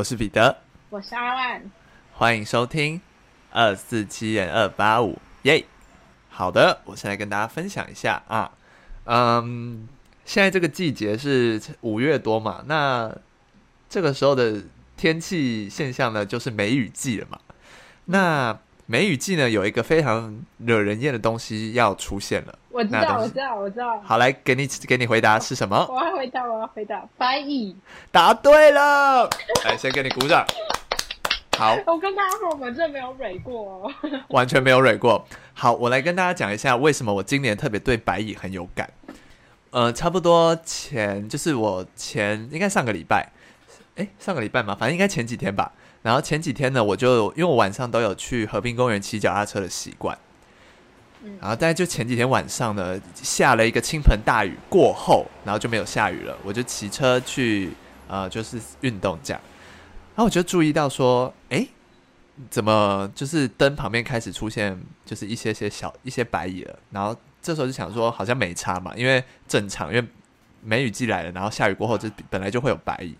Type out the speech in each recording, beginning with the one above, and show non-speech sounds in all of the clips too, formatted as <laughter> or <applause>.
我是彼得，我是阿万，欢迎收听二四七点二八五耶。好的，我先来跟大家分享一下啊，嗯，现在这个季节是五月多嘛，那这个时候的天气现象呢，就是梅雨季了嘛。那梅雨季呢，有一个非常惹人厌的东西要出现了。我知道，我知道，我知道。好，来给你给你回答是什么？我要回答，我要回答，白蚁。答对了，来先给你鼓掌。好，我跟大家说，我们这没有蕊过哦，<laughs> 完全没有蕊过。好，我来跟大家讲一下为什么我今年特别对白蚁很有感。呃，差不多前就是我前应该上个礼拜，诶，上个礼拜嘛，反正应该前几天吧。然后前几天呢，我就因为我晚上都有去和平公园骑脚踏车的习惯，嗯，然后但是就前几天晚上呢，下了一个倾盆大雨过后，然后就没有下雨了，我就骑车去呃，就是运动这样，然后我就注意到说，哎，怎么就是灯旁边开始出现就是一些些小一些白蚁了，然后这时候就想说好像没差嘛，因为正常，因为梅雨季来了，然后下雨过后就本来就会有白蚁。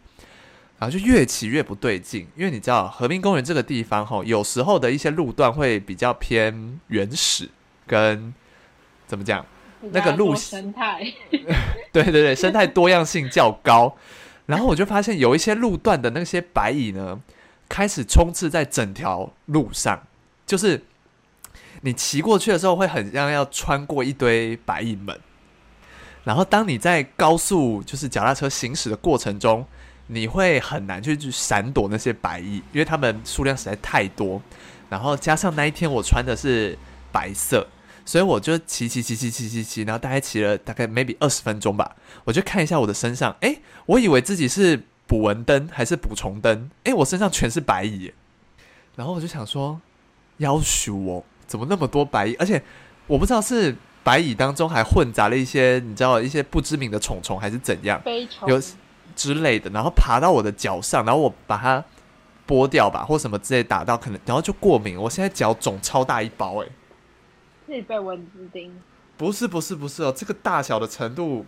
然后就越骑越不对劲，因为你知道和平公园这个地方吼，有时候的一些路段会比较偏原始，跟怎么讲，那个路生态，<laughs> 对对对，生态多样性较高。然后我就发现有一些路段的那些白蚁呢，开始充斥在整条路上，就是你骑过去的时候，会很像要穿过一堆白蚁们。然后当你在高速就是脚踏车行驶的过程中，你会很难去去闪躲那些白蚁，因为它们数量实在太多。然后加上那一天我穿的是白色，所以我就骑骑骑骑骑骑骑，然后大概骑了大概 maybe 二十分钟吧。我就看一下我的身上，诶，我以为自己是捕蚊灯还是捕虫灯，诶，我身上全是白蚁。然后我就想说，夭寿哦，怎么那么多白蚁？而且我不知道是白蚁当中还混杂了一些你知道一些不知名的虫虫还是怎样，有。之类的，然后爬到我的脚上，然后我把它剥掉吧，或什么之类打到，可能然后就过敏。我现在脚肿超大一包，哎，自己被蚊子叮？不是不是不是哦，这个大小的程度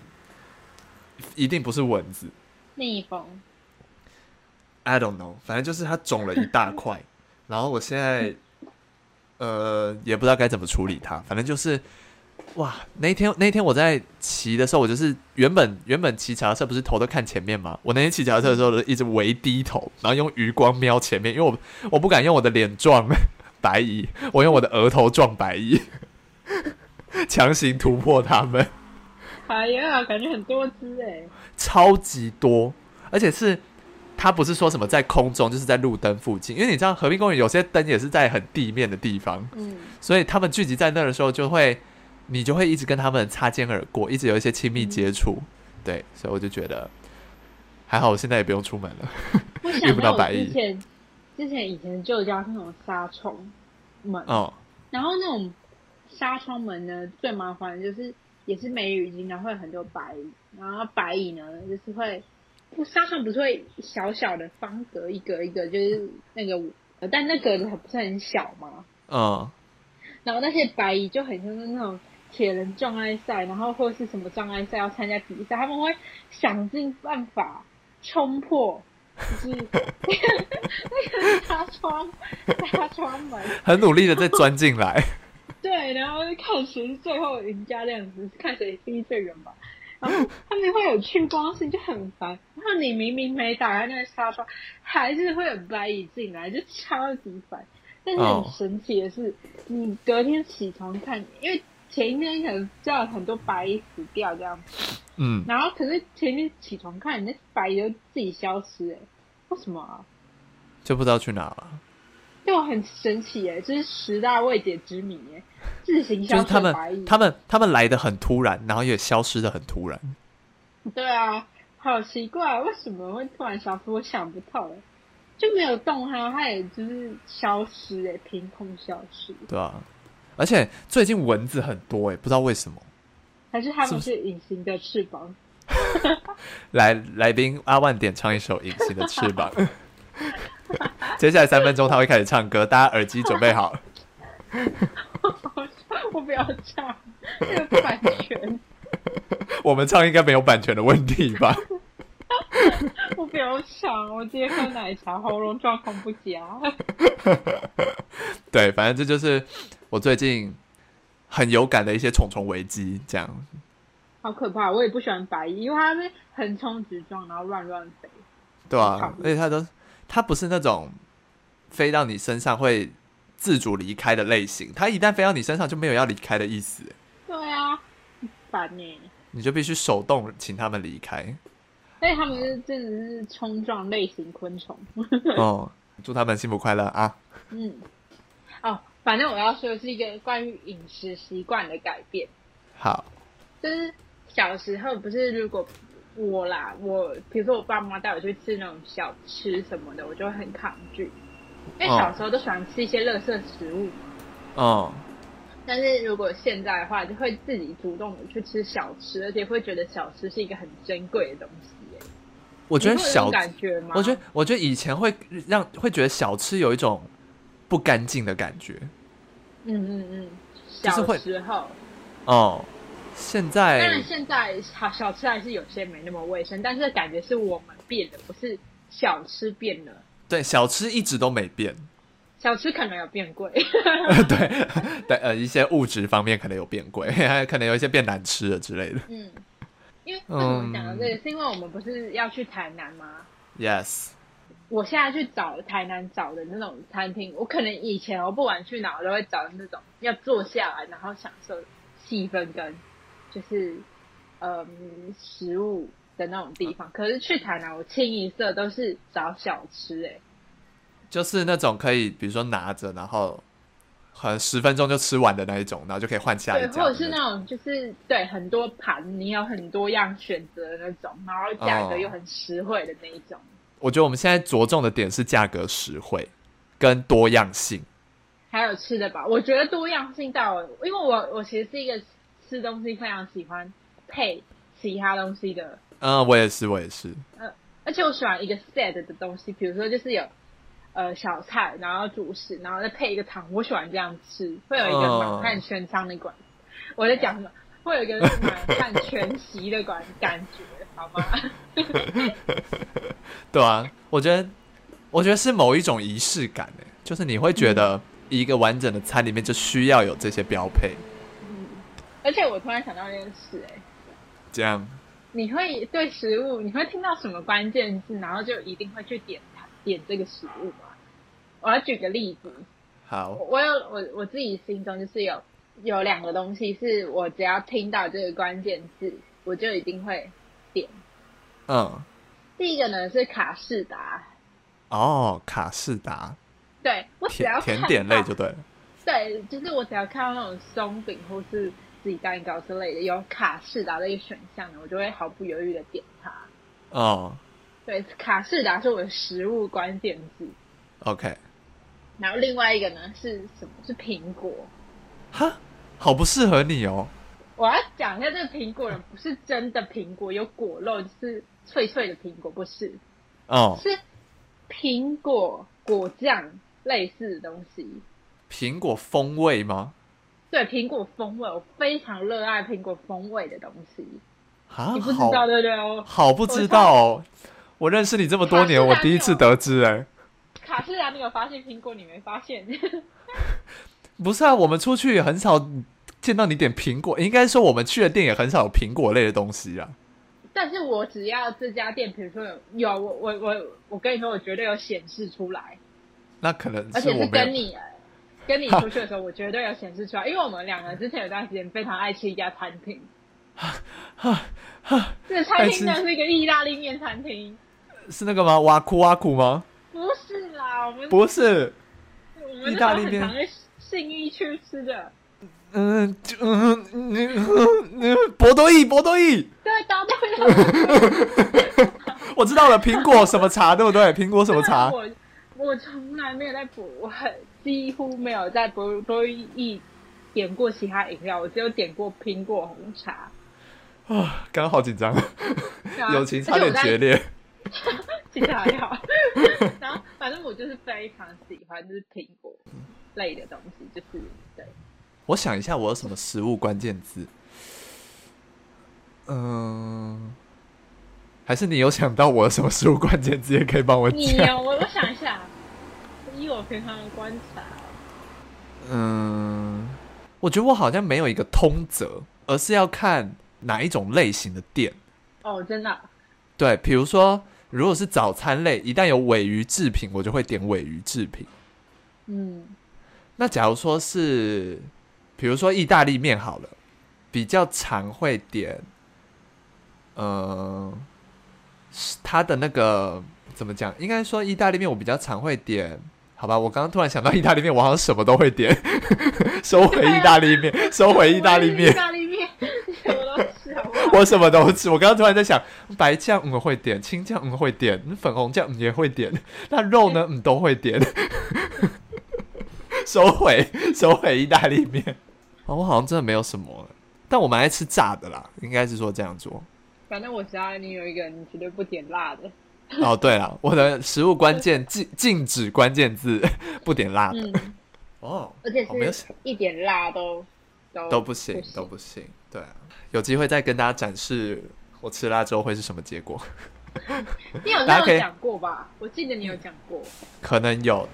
一定不是蚊子，蜜蜂。I don't know，反正就是它肿了一大块，<laughs> 然后我现在呃也不知道该怎么处理它，反正就是。哇，那一天那一天我在骑的时候，我就是原本原本骑脚踏车不是头都看前面吗？我那天骑脚踏车的时候，一直微低头，然后用余光瞄前面，因为我我不敢用我的脸撞 <laughs> 白蚁，我用我的额头撞白蚁，强行突破他们。哎呀，感觉很多只哎，超级多，而且是他不是说什么在空中，就是在路灯附近，因为你知道和平公园有些灯也是在很地面的地方，嗯，所以他们聚集在那的时候就会。你就会一直跟他们擦肩而过，一直有一些亲密接触，嗯、对，所以我就觉得还好，我现在也不用出门了，<laughs> 遇不到白蚁。之前之前以前旧家是那种纱窗门，哦，然后那种纱窗门呢，最麻烦的就是也是梅雨季，然后会很多白蚁，然后白蚁呢就是会，纱窗不是会小小的方格一格一格，就是那个，但那个不是很小吗？嗯，然后那些白蚁就很像是那种。铁人障碍赛，然后或者是什么障碍赛要参加比赛，他们会想尽办法冲破，就是那个纱窗纱窗门，很努力的在钻进来。对，然后看谁是最后赢家这样子，看谁飞最远吧。然后他们会有去光性，就很烦。然后你明明没打开那个纱窗，还是会有白蚁进来，就超级烦。但是很神奇的是，oh. 你隔天起床看，因为。前一天可能叫很多白蚁死掉这样子，嗯，然后可是前一天起床看，那白蚁就自己消失，哎，为什么啊？就不知道去哪了。就很神奇哎，这是十大未解之谜哎，自行消失的白蚁。他们他们他们来的很突然，然后也消失的很突然。对啊，好奇怪，为什么会突然消失？我想不透哎，就没有动它，它也就是消失哎，凭空消失。对啊。而且最近蚊子很多哎，不知道为什么，还是他们是隐形的翅膀？<laughs> 来，来宾阿万点唱一首《隐形的翅膀》，<laughs> 接下来三分钟他会开始唱歌，大家耳机准备好。<laughs> 我不要唱，有版权。我们唱应该没有版权的问题吧？我不要唱！我今天喝奶茶，喉咙状况不佳。对，反正这就是我最近很有感的一些虫虫危机，这样。好可怕！我也不喜欢白蚁，因为它是横冲直撞，然后乱乱飞。对啊，而且它都，它不是那种飞到你身上会自主离开的类型，它一旦飞到你身上就没有要离开的意思。对啊，烦呢。你就必须手动请他们离开。所以他们是真的是冲撞类型昆虫。<laughs> 哦，祝他们幸福快乐啊！嗯，哦，反正我要说的是一个关于饮食习惯的改变。好，就是小时候不是如果我啦，我比如说我爸妈带我去吃那种小吃什么的，我就会很抗拒，因为小时候都喜欢吃一些垃圾食物嘛。哦。但是如果现在的话，就会自己主动的去吃小吃，而且会觉得小吃是一个很珍贵的东西。我觉得小，感觉吗？我觉得，我觉得以前会让会觉得小吃有一种不干净的感觉。嗯嗯嗯，小时候。哦，现在当然现在好小吃还是有些没那么卫生，但是感觉是我们变了，不是小吃变了。对，小吃一直都没变。小吃可能有变贵。<laughs> 对 <laughs> 对，呃，一些物质方面可能有变贵，还 <laughs> 可能有一些变难吃了之类的。嗯。因为为什么讲到这个，是因为我们不是要去台南吗？Yes。我现在去找台南找的那种餐厅，我可能以前我不管去哪，我都会找那种要坐下来，然后享受气氛跟就是嗯食物的那种地方。可是去台南，我清一色都是找小吃，哎，就是那种可以，比如说拿着，然后。可能十分钟就吃完的那一种，然后就可以换下一家。对，或者是那种就是对很多盘，你有很多样选择的那种，然后价格又很实惠的那一种。我觉得我们现在着重的点是价格实惠跟多样性，还有吃的吧。我觉得多样性到，因为我我其实是一个吃东西非常喜欢配其他东西的。嗯，我也是，我也是。呃，而且我喜欢一个 set 的东西，比如说就是有。呃，小菜，然后主食，然后再配一个汤，我喜欢这样吃，会有一个满汉全餐的感。Uh, 我在讲什么？会有一个满汉全席的感感觉，好吗？<laughs> 对啊，我觉得，我觉得是某一种仪式感诶，就是你会觉得一个完整的餐里面就需要有这些标配。嗯，而且我突然想到一件事，哎，这样，你会对食物，你会听到什么关键字，然后就一定会去点。点这个食物吗，我要举个例子。好，我有我我自己心中就是有有两个东西，是我只要听到这个关键字，我就一定会点。嗯，第一个呢是卡士达。哦，卡士达。对，我只要甜点类就对了。对，就是我只要看到那种松饼或是自己蛋糕之类的有卡士达的一个选项呢，我就会毫不犹豫的点它。哦。对，卡士达是我的食物关键字。OK，然后另外一个呢是什么？是苹果。哈，好不适合你哦。我要讲一下，这个苹果人不是真的苹果，有果肉，就是脆脆的苹果，不是。哦。是苹果果酱类似的东西。苹果风味吗？对，苹果风味，我非常热爱苹果风味的东西。啊，你不知道对不对？好不知道哦。我认识你这么多年，我第一次得知哎、欸。卡士达，你有发现苹果？你没发现？<laughs> 不是啊，我们出去也很少见到你点苹果，应该说我们去的店也很少有苹果类的东西啊。但是我只要这家店，比如说有有我我我我跟你说，我绝对有显示出来。那可能，而且是跟你跟你出去的时候，我绝对有显示出来，因为我们两个之前有段时间非常爱吃一家餐厅。<laughs> 这个餐厅呢是一个意大利面餐厅。是那个吗？挖苦挖苦吗？不是啦，我们不是。我们意大利面是信义区吃的。嗯，就嗯嗯嗯，博多意，博多意。对，答对了。我知道了，苹果什么茶，对不对？苹果什么茶？我我从来没有在博，我很几乎没有在博多意点过其他饮料，我只有点过苹果红茶。啊，刚刚好紧张，友情差点决裂。其实还好，然后反正我就是非常喜欢，就是苹果类的东西，就是对。我想一下，我有什么食物关键字？嗯，还是你有想到我有什么食物关键字也可以帮我讲？你有，我我想一下，依我平常的观察，嗯，我觉得我好像没有一个通则，而是要看哪一种类型的店。哦，真的啊？对，比如说，如果是早餐类，一旦有尾鱼制品，我就会点尾鱼制品。嗯，那假如说是，比如说意大利面好了，比较常会点，呃，它的那个怎么讲？应该说意大利面我比较常会点，好吧？我刚刚突然想到意大利面，我好像什么都会点，<laughs> 收回意大利面，收回意大利面，意大利面。我什么都吃。我刚刚突然在想，白酱我会点，青酱我会点，粉红酱也会点。那肉呢？嗯，都会点。收回，收回意大利面。哦，我好像真的没有什么，但我蛮爱吃炸的啦。应该是说这样做。反正我知道你有一个，你绝对不点辣的。哦，对了，我的食物关键禁禁止关键字不点辣的。嗯、哦，而且是一点辣都都，都不行，都不行。对啊。有机会再跟大家展示我吃辣之后会是什么结果。<laughs> 你有没有讲过吧？我记得你有讲过，可能有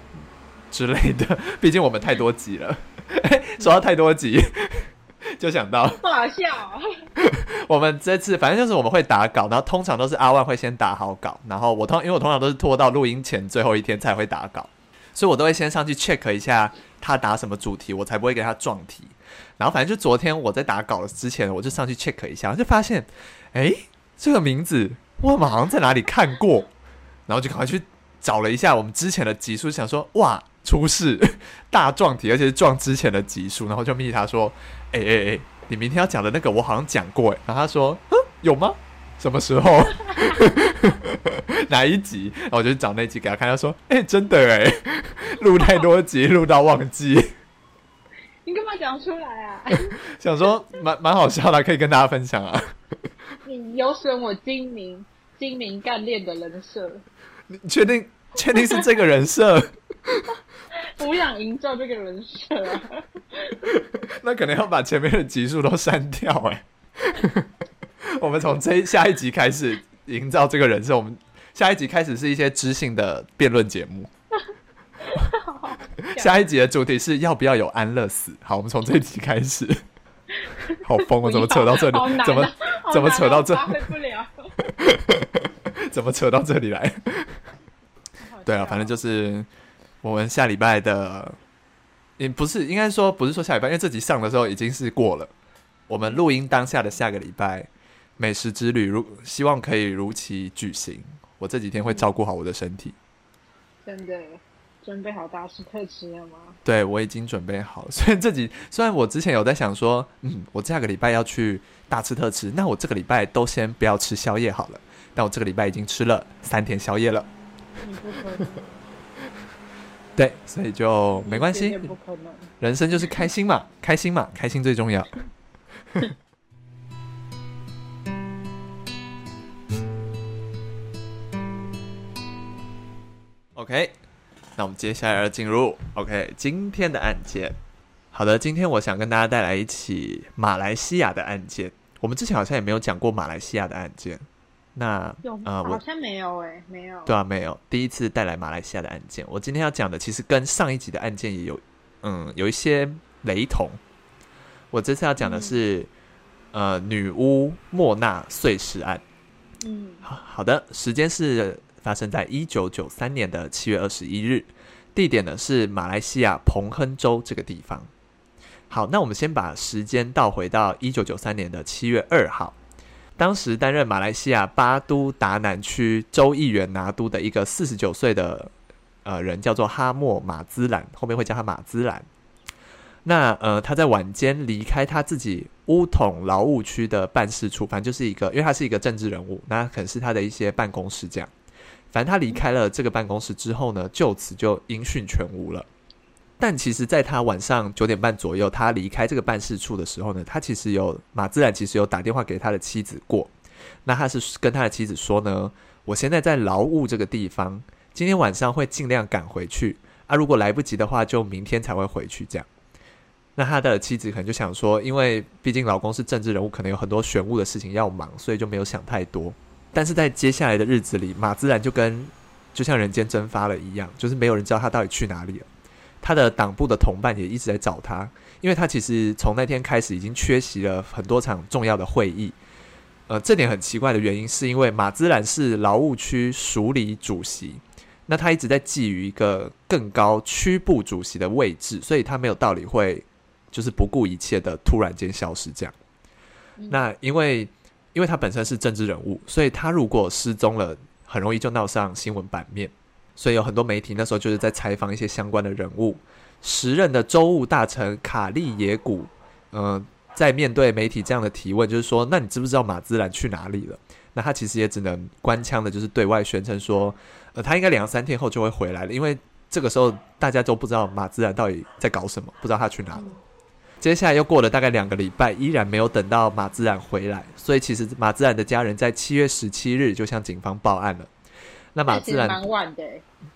之类的。毕竟我们太多集了，<laughs> 说到太多集，<laughs> 就想到不好笑。<laughs> 我们这次反正就是我们会打稿，然后通常都是阿万会先打好稿，然后我通因为我通常都是拖到录音前最后一天才会打稿，所以我都会先上去 check 一下他打什么主题，我才不会给他撞题。然后反正就昨天我在打稿之前，我就上去 check 一下，就发现，哎，这个名字我好像在哪里看过，然后就赶快去找了一下我们之前的集数，想说哇，出事大撞题，而且是撞之前的集数，然后就密他说，哎哎哎，你明天要讲的那个我好像讲过，哎，然后他说，嗯，有吗？什么时候？<laughs> 哪一集？然后我就找那集给他看，他说，哎，真的哎，<laughs> 录太多集，录到忘记。<laughs> 你干嘛讲出来啊？想说蛮蛮好笑的，可以跟大家分享啊。你有损我精明、精明干练的人设。你确定？确定是这个人设？我想营造这个人设啊。那可能要把前面的集数都删掉哎。<laughs> 我们从这下一集开始营造这个人设。我们下一集开始是一些知性的辩论节目。<laughs> 下一集的主题是要不要有安乐死？好，我们从这一集开始。<laughs> 好疯啊！怎么扯到这里？怎么怎么扯到这？怎么扯到这里来？对啊，反正就是我们下礼拜的，也不是应该说不是说下礼拜，因为这集上的时候已经是过了。我们录音当下的下个礼拜，美食之旅如希望可以如期举行。我这几天会照顾好我的身体。真的。准备好大吃特吃了吗？对，我已经准备好了。所以这集虽然我之前有在想说，嗯，我下个礼拜要去大吃特吃，那我这个礼拜都先不要吃宵夜好了。但我这个礼拜已经吃了三天宵夜了。你不可能。对，所以就没关系。人生就是开心嘛，开心嘛，开心最重要。<laughs> OK。那我们接下来要进入 OK 今天的案件。好的，今天我想跟大家带来一起马来西亚的案件。我们之前好像也没有讲过马来西亚的案件。那呃，好像没有哎，没有。对啊，没有。第一次带来马来西亚的案件。我今天要讲的其实跟上一集的案件也有嗯有一些雷同。我这次要讲的是、嗯、呃女巫莫纳碎尸案。嗯，好好的，时间是。发生在一九九三年的七月二十一日，地点呢是马来西亚彭亨州这个地方。好，那我们先把时间倒回到一九九三年的七月二号，当时担任马来西亚巴都达南区州议员拿督的一个四十九岁的呃人叫做哈莫马兹兰，后面会叫他马兹兰。那呃他在晚间离开他自己乌统劳务区的办事处，反正就是一个，因为他是一个政治人物，那可能是他的一些办公室这样。反正他离开了这个办公室之后呢，就此就音讯全无了。但其实，在他晚上九点半左右，他离开这个办事处的时候呢，他其实有马自然其实有打电话给他的妻子过。那他是跟他的妻子说呢：“我现在在劳务这个地方，今天晚上会尽量赶回去啊，如果来不及的话，就明天才会回去。”这样。那他的妻子可能就想说，因为毕竟老公是政治人物，可能有很多选务的事情要忙，所以就没有想太多。但是在接下来的日子里，马自兰就跟就像人间蒸发了一样，就是没有人知道他到底去哪里了。他的党部的同伴也一直在找他，因为他其实从那天开始已经缺席了很多场重要的会议。呃，这点很奇怪的原因是因为马兹兰是劳务区署理主席，那他一直在觊觎一个更高区部主席的位置，所以他没有道理会就是不顾一切的突然间消失这样。那因为因为他本身是政治人物，所以他如果失踪了，很容易就闹上新闻版面。所以有很多媒体那时候就是在采访一些相关的人物。时任的州务大臣卡利耶古，嗯、呃，在面对媒体这样的提问，就是说，那你知不知道马兹兰去哪里了？那他其实也只能官腔的，就是对外宣称说，呃，他应该两三天后就会回来了，因为这个时候大家都不知道马兹兰到底在搞什么，不知道他去哪了。接下来又过了大概两个礼拜，依然没有等到马自然回来，所以其实马自然的家人在七月十七日就向警方报案了。那马自然蛮晚的，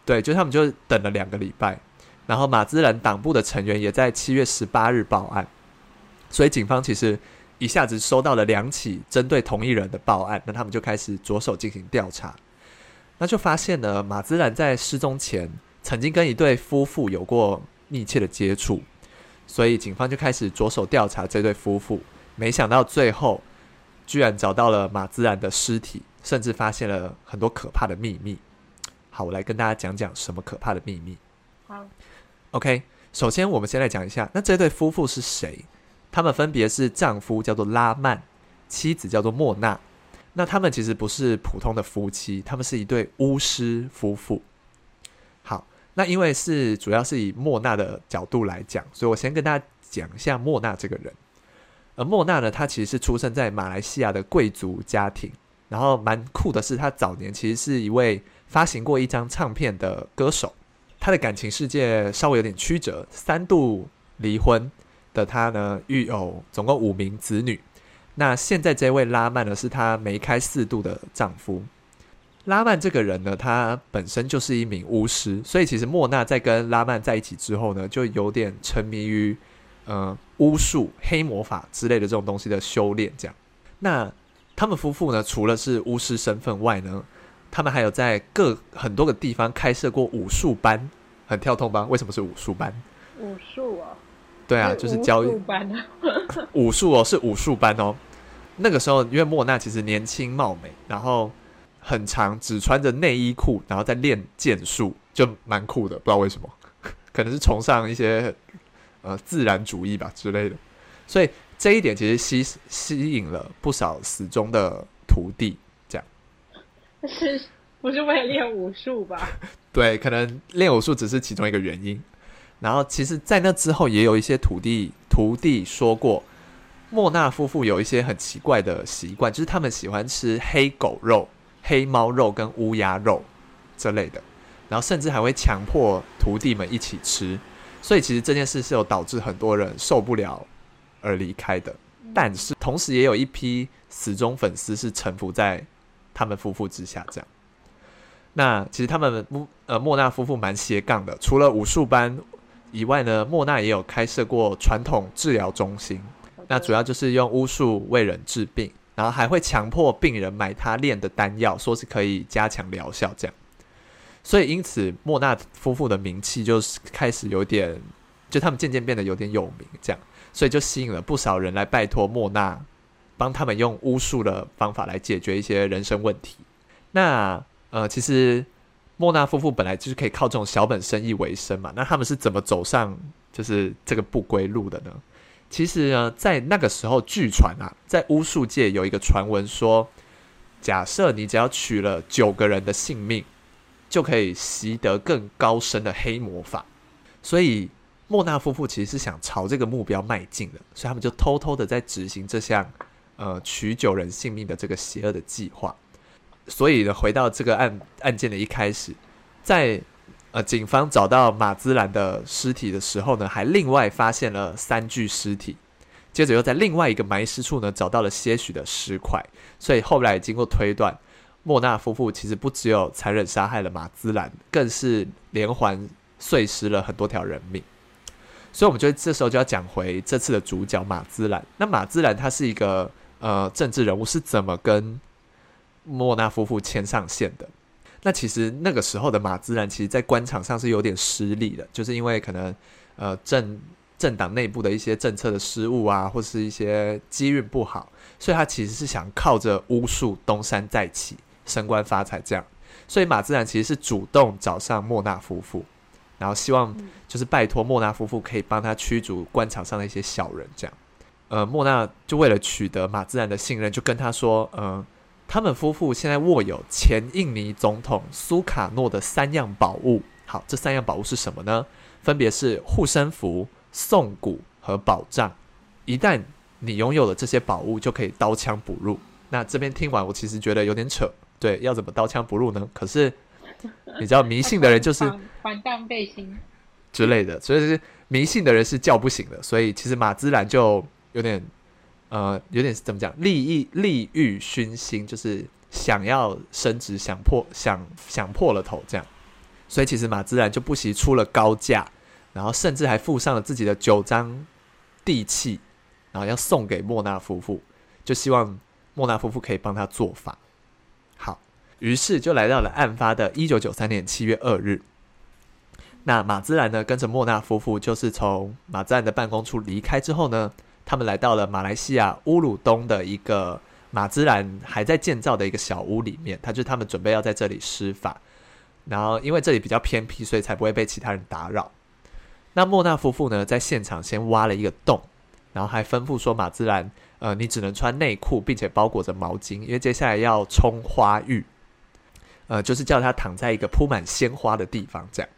对，就他们就等了两个礼拜，然后马自然党部的成员也在七月十八日报案，所以警方其实一下子收到了两起针对同一人的报案，那他们就开始着手进行调查，那就发现呢，马自然在失踪前曾经跟一对夫妇有过密切的接触，所以警方就开始着手调查这对夫妇，没想到最后居然找到了马自然的尸体。甚至发现了很多可怕的秘密。好，我来跟大家讲讲什么可怕的秘密。好，OK。首先，我们先来讲一下，那这对夫妇是谁？他们分别是丈夫叫做拉曼，妻子叫做莫娜。那他们其实不是普通的夫妻，他们是一对巫师夫妇。好，那因为是主要是以莫娜的角度来讲，所以我先跟大家讲一下莫娜这个人。而莫娜呢，她其实是出生在马来西亚的贵族家庭。然后蛮酷的是，他早年其实是一位发行过一张唱片的歌手。他的感情世界稍微有点曲折，三度离婚的他呢，育有总共五名子女。那现在这位拉曼呢，是他梅开四度的丈夫。拉曼这个人呢，他本身就是一名巫师，所以其实莫娜在跟拉曼在一起之后呢，就有点沉迷于呃巫术、黑魔法之类的这种东西的修炼。这样，那。他们夫妇呢，除了是巫师身份外呢，他们还有在各很多个地方开设过武术班，很跳痛吧？为什么是武术班？武术哦？对啊，就是教武术班啊。武术哦，是武术班哦。那个时候，因为莫娜其实年轻貌美，然后很长，只穿着内衣裤，然后在练剑术，就蛮酷的。不知道为什么，<laughs> 可能是崇尚一些呃自然主义吧之类的，所以。这一点其实吸吸引了不少死忠的徒弟，这样是不是为了练武术吧？<laughs> 对，可能练武术只是其中一个原因。然后，其实，在那之后，也有一些徒弟徒弟说过，莫纳夫妇有一些很奇怪的习惯，就是他们喜欢吃黑狗肉、黑猫肉跟乌鸦肉这类的，然后甚至还会强迫徒弟们一起吃。所以，其实这件事是有导致很多人受不了。而离开的，但是同时也有一批死忠粉丝是臣服在他们夫妇之下。这样，那其实他们莫呃莫纳夫妇蛮斜杠的，除了武术班以外呢，莫纳也有开设过传统治疗中心。那主要就是用巫术为人治病，然后还会强迫病人买他炼的丹药，说是可以加强疗效。这样，所以因此莫纳夫妇的名气就是开始有点，就他们渐渐变得有点有名。这样。所以就吸引了不少人来拜托莫娜，帮他们用巫术的方法来解决一些人生问题。那呃，其实莫娜夫妇本来就是可以靠这种小本生意为生嘛。那他们是怎么走上就是这个不归路的呢？其实呢，在那个时候，据传啊，在巫术界有一个传闻说，假设你只要取了九个人的性命，就可以习得更高深的黑魔法。所以。莫纳夫妇其实是想朝这个目标迈进的，所以他们就偷偷的在执行这项呃取九人性命的这个邪恶的计划。所以呢，回到这个案案件的一开始，在呃警方找到马兹兰的尸体的时候呢，还另外发现了三具尸体，接着又在另外一个埋尸处呢找到了些许的尸块。所以后来经过推断，莫纳夫妇其实不只有残忍杀害了马兹兰，更是连环碎尸了很多条人命。所以，我们觉得这时候就要讲回这次的主角马兹兰。那马兹兰他是一个呃政治人物，是怎么跟莫纳夫妇牵上线的。那其实那个时候的马兹兰，其实在官场上是有点失利的，就是因为可能呃政政党内部的一些政策的失误啊，或是一些机运不好，所以他其实是想靠着巫术东山再起，升官发财这样。所以马兹兰其实是主动找上莫纳夫妇，然后希望就是拜托莫纳夫妇可以帮他驱逐官场上的一些小人这样。呃，莫纳就为了取得马自然的信任，就跟他说，嗯、呃。他们夫妇现在握有前印尼总统苏卡诺的三样宝物。好，这三样宝物是什么呢？分别是护身符、颂骨和宝杖。一旦你拥有了这些宝物，就可以刀枪不入。那这边听完，我其实觉得有点扯。对，要怎么刀枪不入呢？可是 <laughs> 你知道，迷信的人就是之类的，所以是迷信的人是叫不醒的。所以其实马兹兰就有点。呃，有点怎么讲，利益利欲熏心，就是想要升职，想破想想破了头这样，所以其实马兹兰就不惜出了高价，然后甚至还附上了自己的九张地契，然后要送给莫纳夫妇，就希望莫纳夫妇可以帮他做法。于是就来到了案发的一九九三年七月二日，那马兹兰呢，跟着莫纳夫妇，就是从马兹兰的办公处离开之后呢。他们来到了马来西亚乌鲁东的一个马兹兰还在建造的一个小屋里面，他就他们准备要在这里施法，然后因为这里比较偏僻，所以才不会被其他人打扰。那莫纳夫妇呢，在现场先挖了一个洞，然后还吩咐说马兹兰，呃，你只能穿内裤，并且包裹着毛巾，因为接下来要冲花浴，呃，就是叫他躺在一个铺满鲜花的地方，这样。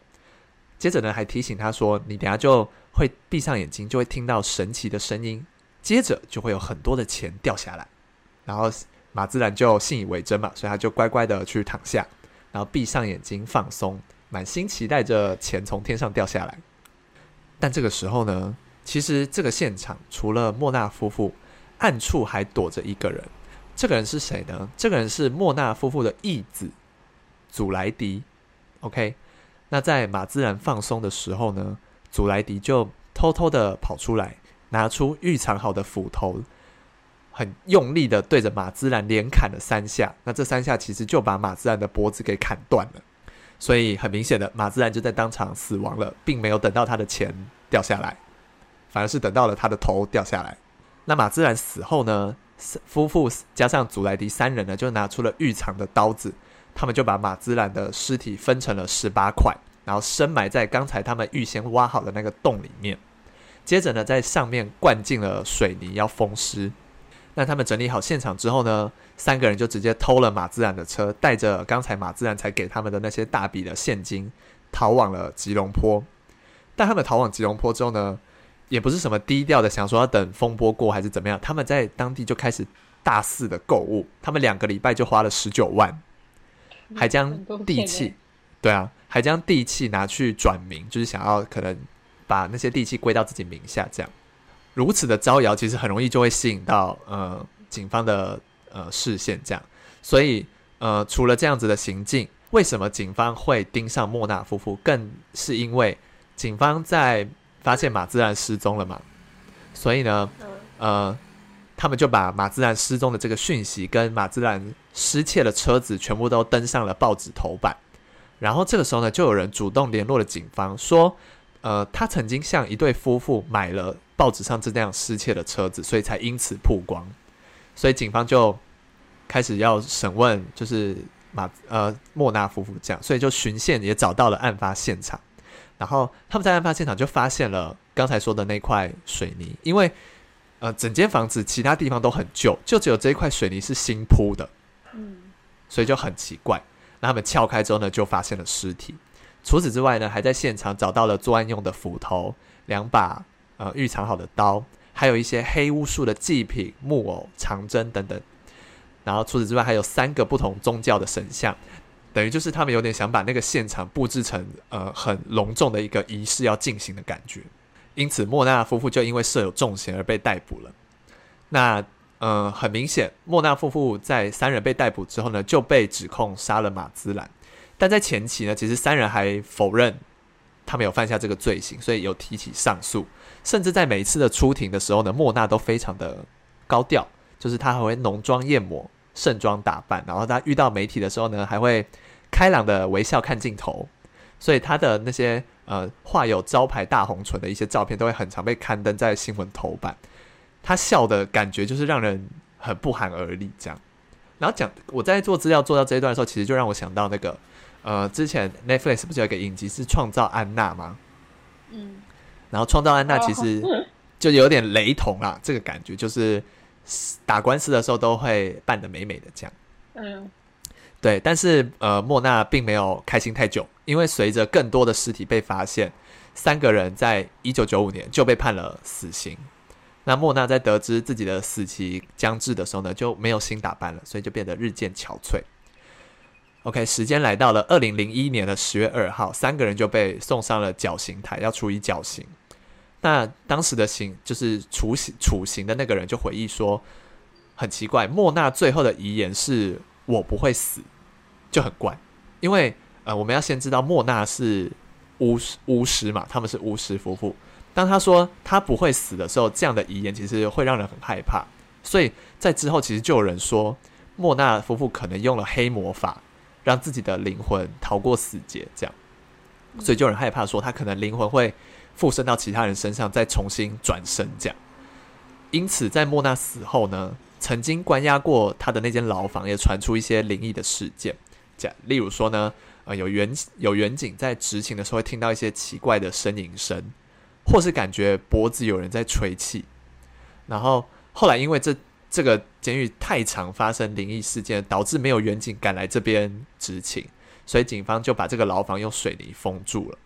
接着呢，还提醒他说：“你等下就会闭上眼睛，就会听到神奇的声音，接着就会有很多的钱掉下来。”然后马自然就信以为真嘛，所以他就乖乖的去躺下，然后闭上眼睛放松，满心期待着钱从天上掉下来。但这个时候呢，其实这个现场除了莫纳夫妇，暗处还躲着一个人。这个人是谁呢？这个人是莫纳夫妇的义子祖莱迪。OK。那在马兹兰放松的时候呢，祖莱迪就偷偷的跑出来，拿出预藏好的斧头，很用力的对着马兹兰连砍了三下。那这三下其实就把马兹兰的脖子给砍断了，所以很明显的，马兹兰就在当场死亡了，并没有等到他的钱掉下来，反而是等到了他的头掉下来。那马兹兰死后呢，夫妇加上祖莱迪三人呢，就拿出了预藏的刀子。他们就把马兹兰的尸体分成了十八块，然后深埋在刚才他们预先挖好的那个洞里面。接着呢，在上面灌进了水泥，要封尸。那他们整理好现场之后呢，三个人就直接偷了马自然的车，带着刚才马自然才给他们的那些大笔的现金，逃往了吉隆坡。但他们逃往吉隆坡之后呢，也不是什么低调的，想说要等风波过还是怎么样，他们在当地就开始大肆的购物。他们两个礼拜就花了十九万。还将地契，对啊，还将地契拿去转名，就是想要可能把那些地契归到自己名下，这样如此的招摇，其实很容易就会吸引到呃警方的呃视线，这样。所以呃，除了这样子的行径，为什么警方会盯上莫纳夫妇？更是因为警方在发现马自然失踪了嘛，所以呢，呃。他们就把马自然失踪的这个讯息跟马兹兰失窃的车子全部都登上了报纸头版，然后这个时候呢，就有人主动联络了警方，说，呃，他曾经向一对夫妇买了报纸上这辆失窃的车子，所以才因此曝光，所以警方就开始要审问，就是马呃莫纳夫妇这样，所以就循线也找到了案发现场，然后他们在案发现场就发现了刚才说的那块水泥，因为。呃，整间房子其他地方都很旧，就只有这一块水泥是新铺的，所以就很奇怪。那他们撬开之后呢，就发现了尸体。除此之外呢，还在现场找到了作案用的斧头、两把呃预藏好的刀，还有一些黑巫术的祭品、木偶、长针等等。然后除此之外，还有三个不同宗教的神像，等于就是他们有点想把那个现场布置成呃很隆重的一个仪式要进行的感觉。因此，莫纳夫妇就因为涉有重嫌而被逮捕了。那，呃，很明显，莫纳夫妇在三人被逮捕之后呢，就被指控杀了马兹兰。但在前期呢，其实三人还否认他们有犯下这个罪行，所以有提起上诉。甚至在每一次的出庭的时候呢，莫纳都非常的高调，就是他还会浓妆艳抹，盛装打扮，然后他遇到媒体的时候呢，还会开朗的微笑看镜头，所以他的那些呃画有招牌大红唇的一些照片，都会很常被刊登在新闻头版。他笑的感觉就是让人很不寒而栗，这样。然后讲我在做资料做到这一段的时候，其实就让我想到那个呃，之前 Netflix 不是有一个影集是创造安娜吗？嗯。然后创造安娜其实就有点雷同啦，这个感觉就是打官司的时候都会扮得美美的这样。嗯。对，但是呃，莫娜并没有开心太久，因为随着更多的尸体被发现，三个人在一九九五年就被判了死刑。那莫娜在得知自己的死期将至的时候呢，就没有新打扮了，所以就变得日渐憔悴。OK，时间来到了二零零一年的十月二号，三个人就被送上了绞刑台，要处以绞刑。那当时的刑就是处刑处刑的那个人就回忆说，很奇怪，莫娜最后的遗言是“我不会死”，就很怪，因为呃，我们要先知道莫娜是巫师巫师嘛，他们是巫师夫妇。当他说他不会死的时候，这样的遗言其实会让人很害怕。所以在之后，其实就有人说莫纳夫妇可能用了黑魔法，让自己的灵魂逃过死劫。这样，所以就有人害怕说他可能灵魂会附身到其他人身上，再重新转身。这样，因此在莫纳死后呢，曾经关押过他的那间牢房也传出一些灵异的事件。这样，例如说呢，呃，有远有远警在执勤的时候会听到一些奇怪的呻吟声。或是感觉脖子有人在吹气，然后后来因为这这个监狱太常发生灵异事件，导致没有远警赶来这边执勤，所以警方就把这个牢房用水泥封住了。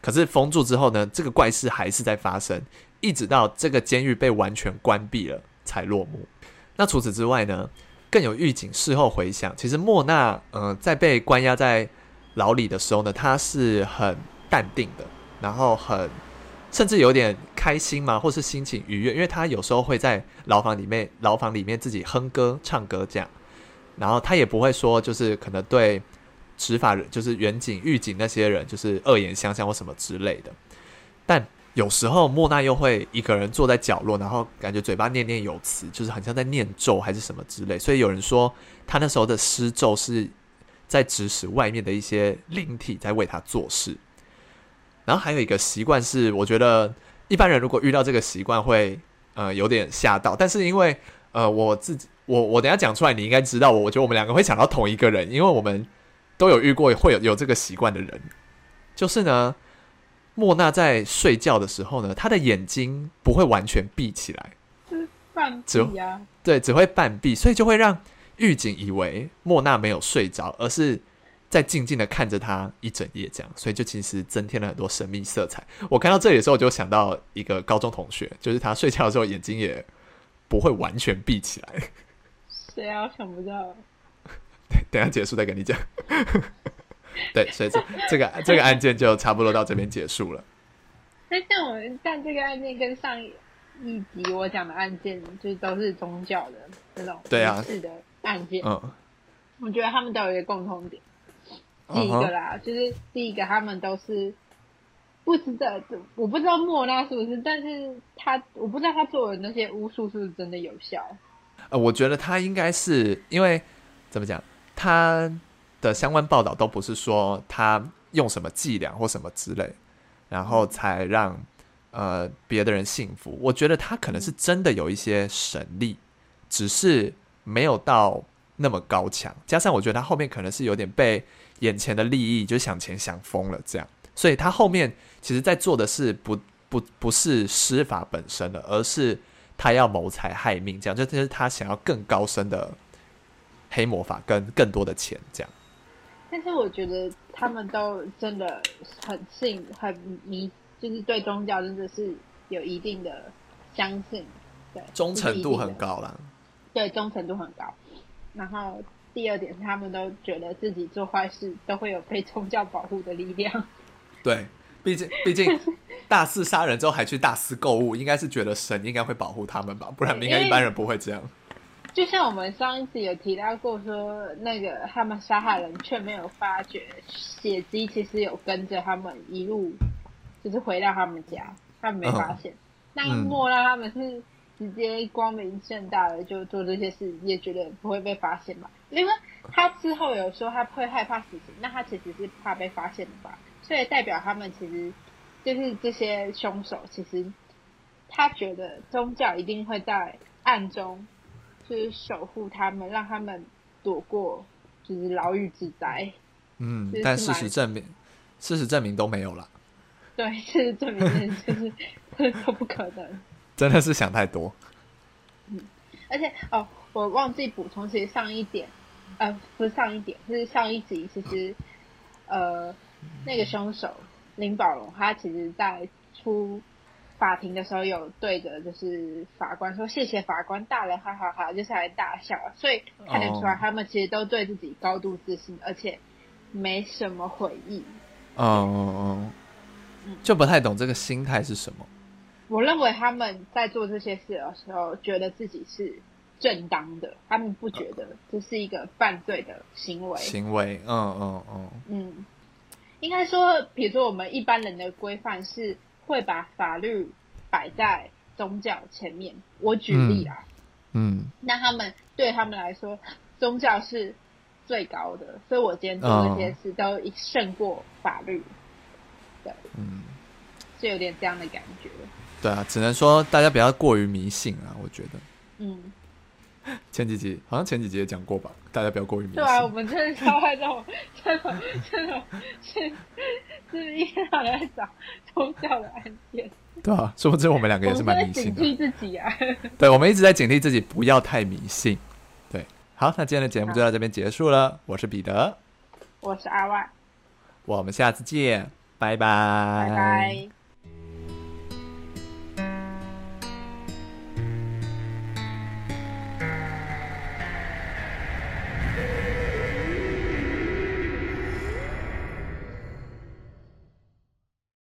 可是封住之后呢，这个怪事还是在发生，一直到这个监狱被完全关闭了才落幕。那除此之外呢，更有狱警事后回想，其实莫娜呃在被关押在牢里的时候呢，他是很淡定的，然后很。甚至有点开心嘛，或是心情愉悦，因为他有时候会在牢房里面，牢房里面自己哼歌、唱歌这样，然后他也不会说，就是可能对执法人，就是远警、狱警那些人，就是恶言相向或什么之类的。但有时候莫娜又会一个人坐在角落，然后感觉嘴巴念念有词，就是很像在念咒还是什么之类。所以有人说，他那时候的施咒是在指使外面的一些灵体在为他做事。然后还有一个习惯是，我觉得一般人如果遇到这个习惯会呃有点吓到，但是因为呃我自己我我等下讲出来，你应该知道我，我觉得我们两个会想到同一个人，因为我们都有遇过会有有这个习惯的人，就是呢，莫娜在睡觉的时候呢，她的眼睛不会完全闭起来，是半闭呀，对，只会半闭，所以就会让狱警以为莫娜没有睡着，而是。在静静的看着他一整夜，这样，所以就其实增添了很多神秘色彩。我看到这里的时候，我就想到一个高中同学，就是他睡觉的时候眼睛也不会完全闭起来。谁啊？想不到。等下结束再跟你讲。对，所以这这个这个案件就差不多到这边结束了。那像我们像这个案件跟上一集我讲的案件，就是都是宗教的那种对啊是的案件。嗯，我觉得他们都有一个共同点。第一个啦，uh huh. 就是第一个，他们都是不知道，我不知道莫娜是不是，但是他我不知道他做的那些巫术是不是真的有效。呃，我觉得他应该是因为怎么讲，他的相关报道都不是说他用什么伎俩或什么之类，然后才让呃别的人信服。我觉得他可能是真的有一些神力，只是没有到那么高强，加上我觉得他后面可能是有点被。眼前的利益就想钱想疯了，这样，所以他后面其实在做的是不不不是施法本身的，而是他要谋财害命，这样，就这是他想要更高深的黑魔法跟更多的钱，这样。但是我觉得他们都真的很信很迷，就是对宗教真的是有一定的相信，对，忠诚度很高啦。对，忠诚度很高，然后。第二点，他们都觉得自己做坏事都会有被宗教保护的力量。<laughs> 对，毕竟毕竟大肆杀人之后还去大肆购物，应该是觉得神应该会保护他们吧？不然应该一般人不会这样。<laughs> 就像我们上一次有提到过说，说那个他们杀害人却没有发觉血迹，其实有跟着他们一路，就是回到他们家，他们没发现。嗯、那莫拉他们是直接光明正大的就做这些事，也觉得不会被发现吧？因为他之后有说他会害怕死刑，那他其实是怕被发现的吧？所以代表他们其实就是这些凶手，其实他觉得宗教一定会在暗中就是守护他们，让他们躲过就是牢狱之灾。嗯，但事实证明，事实证明都没有了。对，事实证明就是 <laughs> 都不可能。真的是想太多。嗯，而且哦，我忘记补充，其实上一点，呃，不是上一点，就是上一集，其实呃，那个凶手林宝龙，他其实在出法庭的时候有对着就是法官说：“谢谢法官大人，哈哈哈哈！”就是来大笑，所以看得出来他们其实都对自己高度自信，而且。没什么悔意，嗯嗯嗯，就不太懂这个心态是什么。我认为他们在做这些事的时候，觉得自己是正当的，他们不觉得这是一个犯罪的行为。行为，嗯嗯嗯嗯，应该说，比如说我们一般人的规范是会把法律摆在宗教前面。我举例啊，嗯，那他们对他们来说，宗教是。最高的，所以我今天做这些事都胜过法律。对，嗯，是有点这样的感觉。对啊，只能说大家不要过于迷信啊，我觉得。嗯。前几集好像前几集也讲过吧，大家不要过于迷信。对啊，我们真的超爱这种，这种这种是是一天到晚在找宗教的案件。对啊，说不定我们两个也是蛮迷信的。警惕自己啊！对，我们一直在警惕自己，不要太迷信。对好，那今天的节目就到这边结束了。我是彼得，我是阿万，我们下次见，拜拜，拜拜。